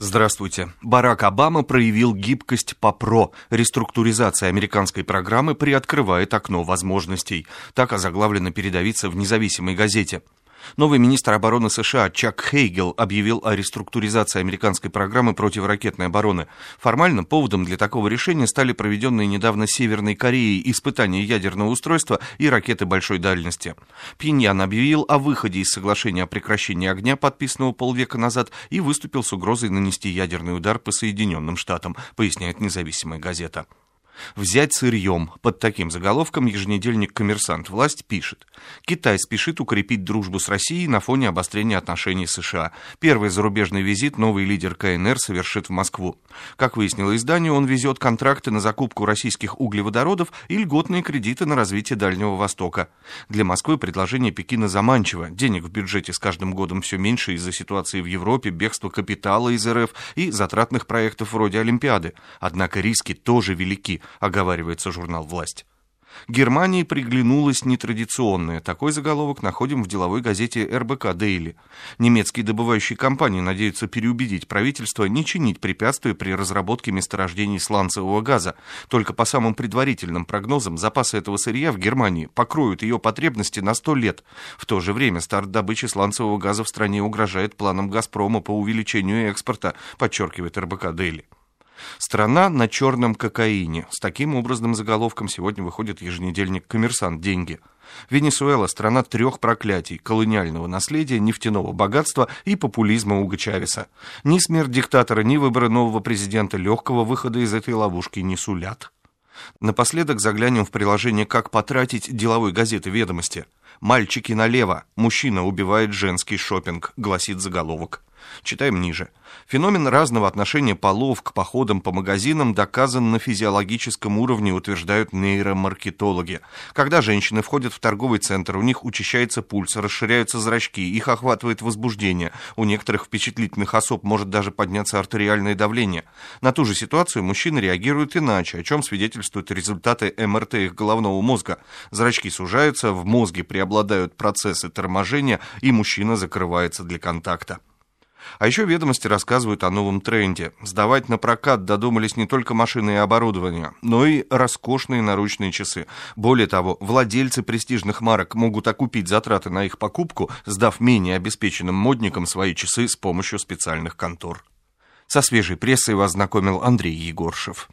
Здравствуйте. Барак Обама проявил гибкость по ПРО. Реструктуризация американской программы приоткрывает окно возможностей. Так озаглавлено передовица в независимой газете. Новый министр обороны США Чак Хейгел объявил о реструктуризации американской программы противоракетной обороны. Формально поводом для такого решения стали проведенные недавно Северной Кореей испытания ядерного устройства и ракеты большой дальности. Пиньян объявил о выходе из соглашения о прекращении огня, подписанного полвека назад, и выступил с угрозой нанести ядерный удар по Соединенным Штатам, поясняет независимая газета. Взять сырьем. Под таким заголовком еженедельник «Коммерсант» власть пишет. Китай спешит укрепить дружбу с Россией на фоне обострения отношений США. Первый зарубежный визит новый лидер КНР совершит в Москву. Как выяснило издание, он везет контракты на закупку российских углеводородов и льготные кредиты на развитие Дальнего Востока. Для Москвы предложение Пекина заманчиво. Денег в бюджете с каждым годом все меньше из-за ситуации в Европе, бегства капитала из РФ и затратных проектов вроде Олимпиады. Однако риски тоже велики оговаривается журнал «Власть». Германии приглянулось нетрадиционное. Такой заголовок находим в деловой газете РБК «Дейли». Немецкие добывающие компании надеются переубедить правительство не чинить препятствия при разработке месторождений сланцевого газа. Только по самым предварительным прогнозам запасы этого сырья в Германии покроют ее потребности на 100 лет. В то же время старт добычи сланцевого газа в стране угрожает планам «Газпрома» по увеличению экспорта, подчеркивает РБК «Дейли». Страна на черном кокаине. С таким образным заголовком сегодня выходит еженедельник «Коммерсант. Деньги». Венесуэла – страна трех проклятий – колониального наследия, нефтяного богатства и популизма Уга Чавеса. Ни смерть диктатора, ни выборы нового президента легкого выхода из этой ловушки не сулят. Напоследок заглянем в приложение «Как потратить» деловой газеты «Ведомости». «Мальчики налево. Мужчина убивает женский шопинг», гласит заголовок. Читаем ниже. Феномен разного отношения полов к походам по магазинам доказан на физиологическом уровне, утверждают нейромаркетологи. Когда женщины входят в торговый центр, у них учащается пульс, расширяются зрачки, их охватывает возбуждение. У некоторых впечатлительных особ может даже подняться артериальное давление. На ту же ситуацию мужчины реагируют иначе, о чем свидетельствуют результаты МРТ их головного мозга. Зрачки сужаются, в мозге преобладают процессы торможения, и мужчина закрывается для контакта. А еще ведомости рассказывают о новом тренде. Сдавать на прокат додумались не только машины и оборудование, но и роскошные наручные часы. Более того, владельцы престижных марок могут окупить затраты на их покупку, сдав менее обеспеченным модникам свои часы с помощью специальных контор. Со свежей прессой вас знакомил Андрей Егоршев.